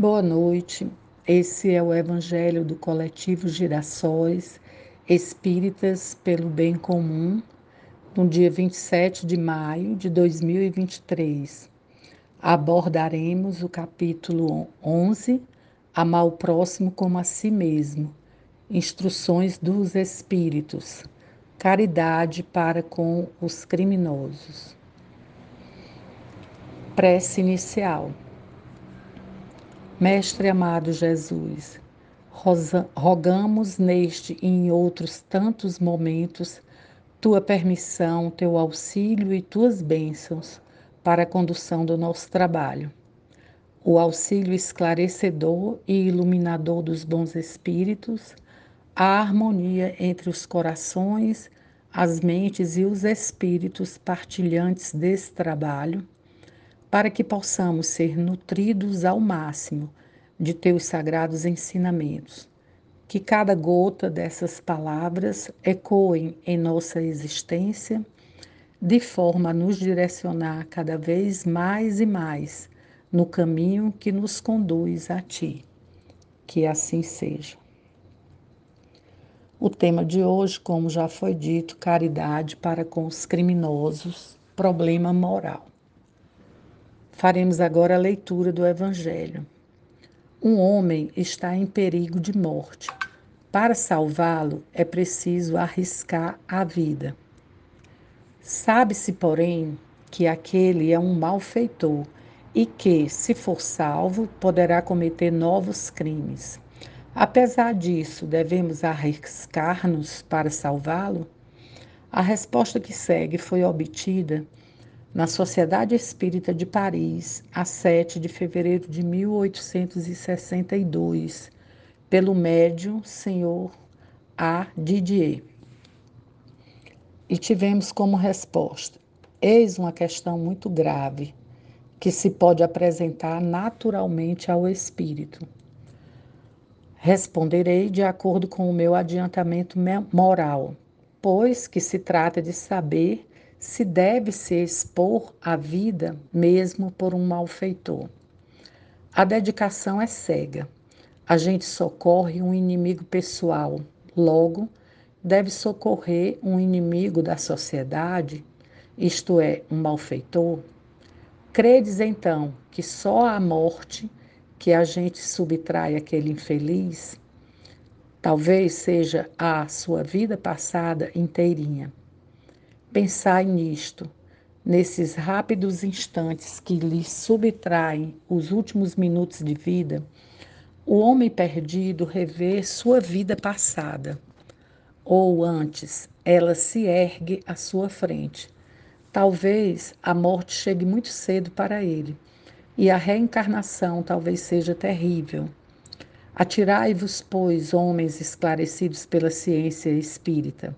Boa noite. Esse é o Evangelho do Coletivo Girassóis Espíritas pelo Bem Comum, no dia 27 de maio de 2023. Abordaremos o capítulo 11, Amar o próximo como a si mesmo. Instruções dos Espíritos. Caridade para com os criminosos. Prece inicial. Mestre amado Jesus, rogamos neste e em outros tantos momentos tua permissão, teu auxílio e tuas bênçãos para a condução do nosso trabalho. O auxílio esclarecedor e iluminador dos bons espíritos, a harmonia entre os corações, as mentes e os espíritos partilhantes desse trabalho para que possamos ser nutridos ao máximo de teus sagrados ensinamentos. Que cada gota dessas palavras ecoem em nossa existência, de forma a nos direcionar cada vez mais e mais no caminho que nos conduz a Ti. Que assim seja. O tema de hoje, como já foi dito, caridade para com os criminosos, problema moral. Faremos agora a leitura do Evangelho. Um homem está em perigo de morte. Para salvá-lo, é preciso arriscar a vida. Sabe-se, porém, que aquele é um malfeitor e que, se for salvo, poderá cometer novos crimes. Apesar disso, devemos arriscar-nos para salvá-lo? A resposta que segue foi obtida na Sociedade Espírita de Paris, a 7 de fevereiro de 1862, pelo médium senhor A. Didier. E tivemos como resposta: eis uma questão muito grave que se pode apresentar naturalmente ao espírito. Responderei de acordo com o meu adiantamento moral, pois que se trata de saber se deve se expor a vida mesmo por um malfeitor. A dedicação é cega. A gente socorre um inimigo pessoal, logo, deve socorrer um inimigo da sociedade, isto é, um malfeitor. Credes então que só a morte que a gente subtrai aquele infeliz, talvez seja a sua vida passada inteirinha. Pensai nisto, nesses rápidos instantes que lhe subtraem os últimos minutos de vida, o homem perdido revê sua vida passada, ou antes, ela se ergue à sua frente. Talvez a morte chegue muito cedo para ele, e a reencarnação talvez seja terrível. Atirai-vos, pois, homens esclarecidos pela ciência espírita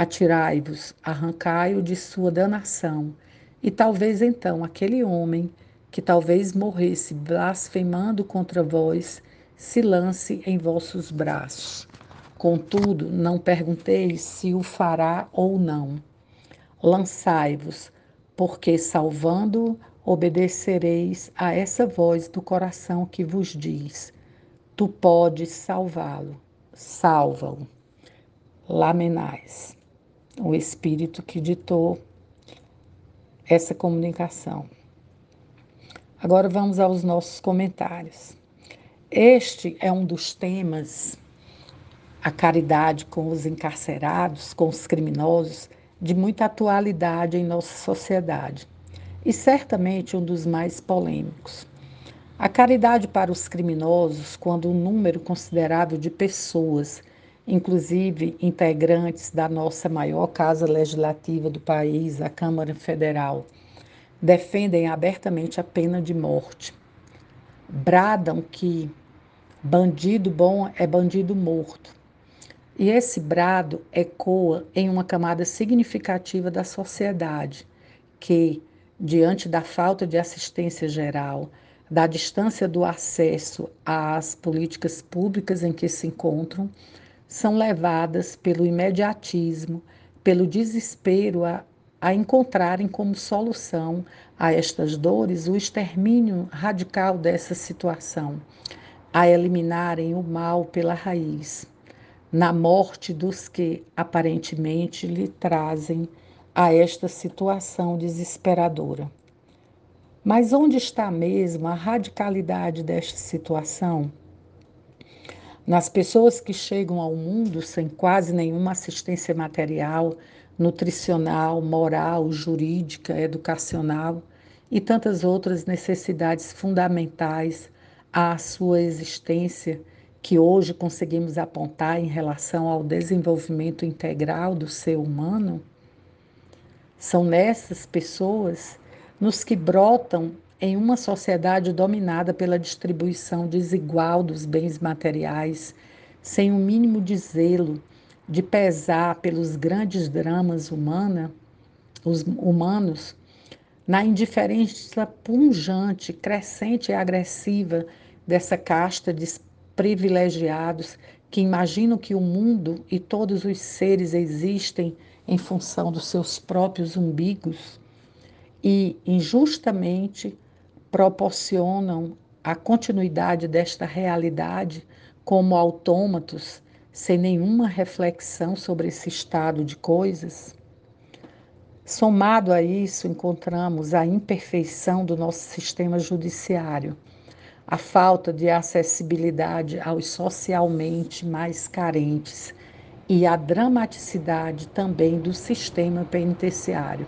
Atirai-vos, arrancai-o de sua danação, e talvez então aquele homem, que talvez morresse blasfemando contra vós, se lance em vossos braços. Contudo, não pergunteis se o fará ou não. Lançai-vos, porque salvando obedecereis a essa voz do coração que vos diz: Tu podes salvá-lo, salva-o. Lamenais o espírito que ditou essa comunicação. Agora vamos aos nossos comentários. Este é um dos temas, a caridade com os encarcerados, com os criminosos, de muita atualidade em nossa sociedade e certamente um dos mais polêmicos. A caridade para os criminosos, quando um número considerável de pessoas inclusive integrantes da nossa maior casa legislativa do país, a Câmara Federal, defendem abertamente a pena de morte. Bradam que bandido bom é bandido morto. E esse brado ecoa em uma camada significativa da sociedade, que, diante da falta de assistência geral, da distância do acesso às políticas públicas em que se encontram, são levadas pelo imediatismo, pelo desespero a a encontrarem como solução a estas dores o extermínio radical dessa situação, a eliminarem o mal pela raiz, na morte dos que aparentemente lhe trazem a esta situação desesperadora. Mas onde está mesmo a radicalidade desta situação? Nas pessoas que chegam ao mundo sem quase nenhuma assistência material, nutricional, moral, jurídica, educacional e tantas outras necessidades fundamentais à sua existência que hoje conseguimos apontar em relação ao desenvolvimento integral do ser humano, são nessas pessoas nos que brotam em uma sociedade dominada pela distribuição desigual dos bens materiais, sem o um mínimo de zelo, de pesar pelos grandes dramas humana, os humanos, na indiferença punjante, crescente e agressiva dessa casta de privilegiados que imaginam que o mundo e todos os seres existem em função dos seus próprios umbigos. E injustamente proporcionam a continuidade desta realidade como autômatos, sem nenhuma reflexão sobre esse estado de coisas? Somado a isso, encontramos a imperfeição do nosso sistema judiciário, a falta de acessibilidade aos socialmente mais carentes e a dramaticidade também do sistema penitenciário.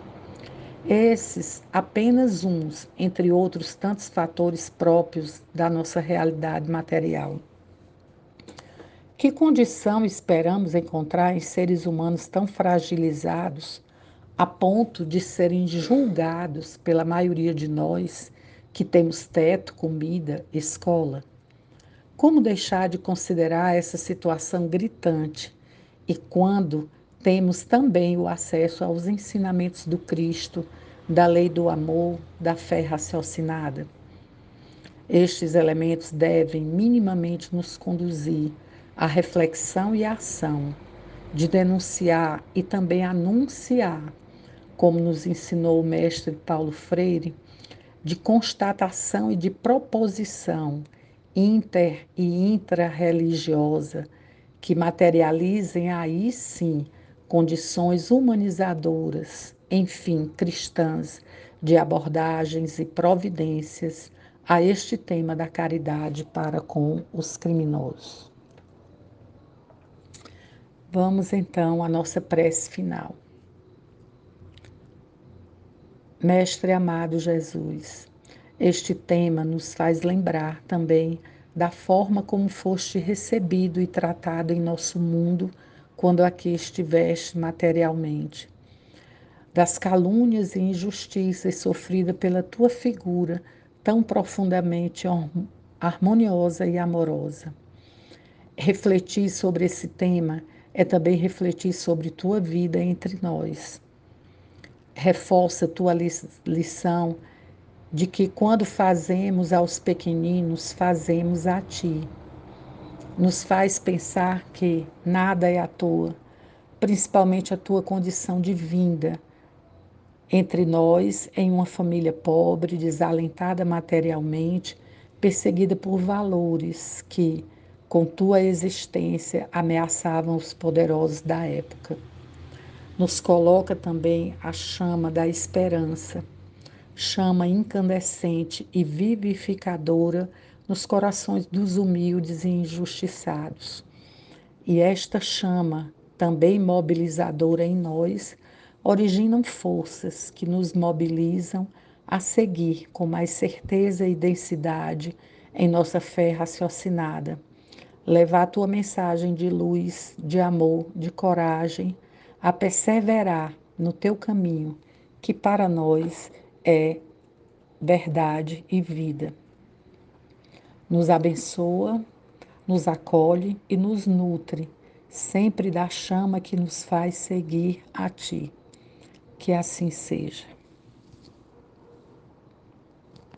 Esses apenas uns, entre outros tantos fatores próprios da nossa realidade material. Que condição esperamos encontrar em seres humanos tão fragilizados a ponto de serem julgados pela maioria de nós que temos teto, comida, escola? Como deixar de considerar essa situação gritante e quando temos também o acesso aos ensinamentos do Cristo, da lei do amor, da fé raciocinada. Estes elementos devem minimamente nos conduzir à reflexão e à ação, de denunciar e também anunciar, como nos ensinou o mestre Paulo Freire, de constatação e de proposição inter e intra-religiosa que materializem aí sim condições humanizadoras, enfim, cristãs, de abordagens e providências a este tema da caridade para com os criminosos. Vamos então à nossa prece final. Mestre amado Jesus, este tema nos faz lembrar também da forma como foste recebido e tratado em nosso mundo quando aqui estiveste materialmente, das calúnias e injustiças sofridas pela tua figura tão profundamente harmoniosa e amorosa. Refletir sobre esse tema é também refletir sobre tua vida entre nós. Reforça tua lição de que quando fazemos aos pequeninos, fazemos a ti nos faz pensar que nada é à toa, principalmente a tua condição de vinda entre nós em uma família pobre, desalentada materialmente, perseguida por valores que, com tua existência, ameaçavam os poderosos da época. Nos coloca também a chama da esperança, chama incandescente e vivificadora nos corações dos humildes e injustiçados. E esta chama, também mobilizadora em nós, originam forças que nos mobilizam a seguir com mais certeza e densidade em nossa fé raciocinada. Levar a tua mensagem de luz, de amor, de coragem, a perseverar no teu caminho, que para nós é verdade e vida nos abençoa, nos acolhe e nos nutre, sempre da chama que nos faz seguir a Ti. Que assim seja.